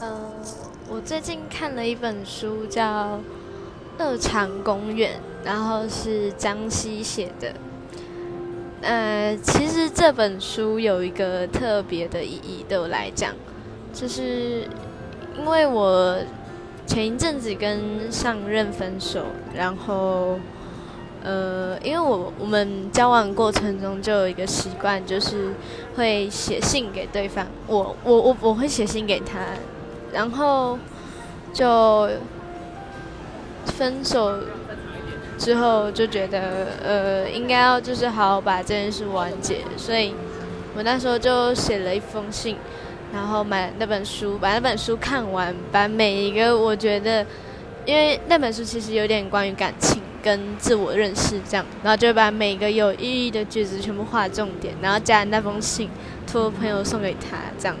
呃，我最近看了一本书，叫《二长公园》，然后是张希写的。呃，其实这本书有一个特别的意义，对我来讲，就是因为我前一阵子跟上任分手，然后。呃，因为我我们交往过程中就有一个习惯，就是会写信给对方。我我我我会写信给他，然后就分手之后就觉得呃，应该要就是好好把这件事完结。所以我那时候就写了一封信，然后买那本书，把那本书看完，把每一个我觉得，因为那本书其实有点关于感情。跟自我认识这样，然后就把每个有意义的句子全部画重点，然后加那封信，托朋友送给他这样。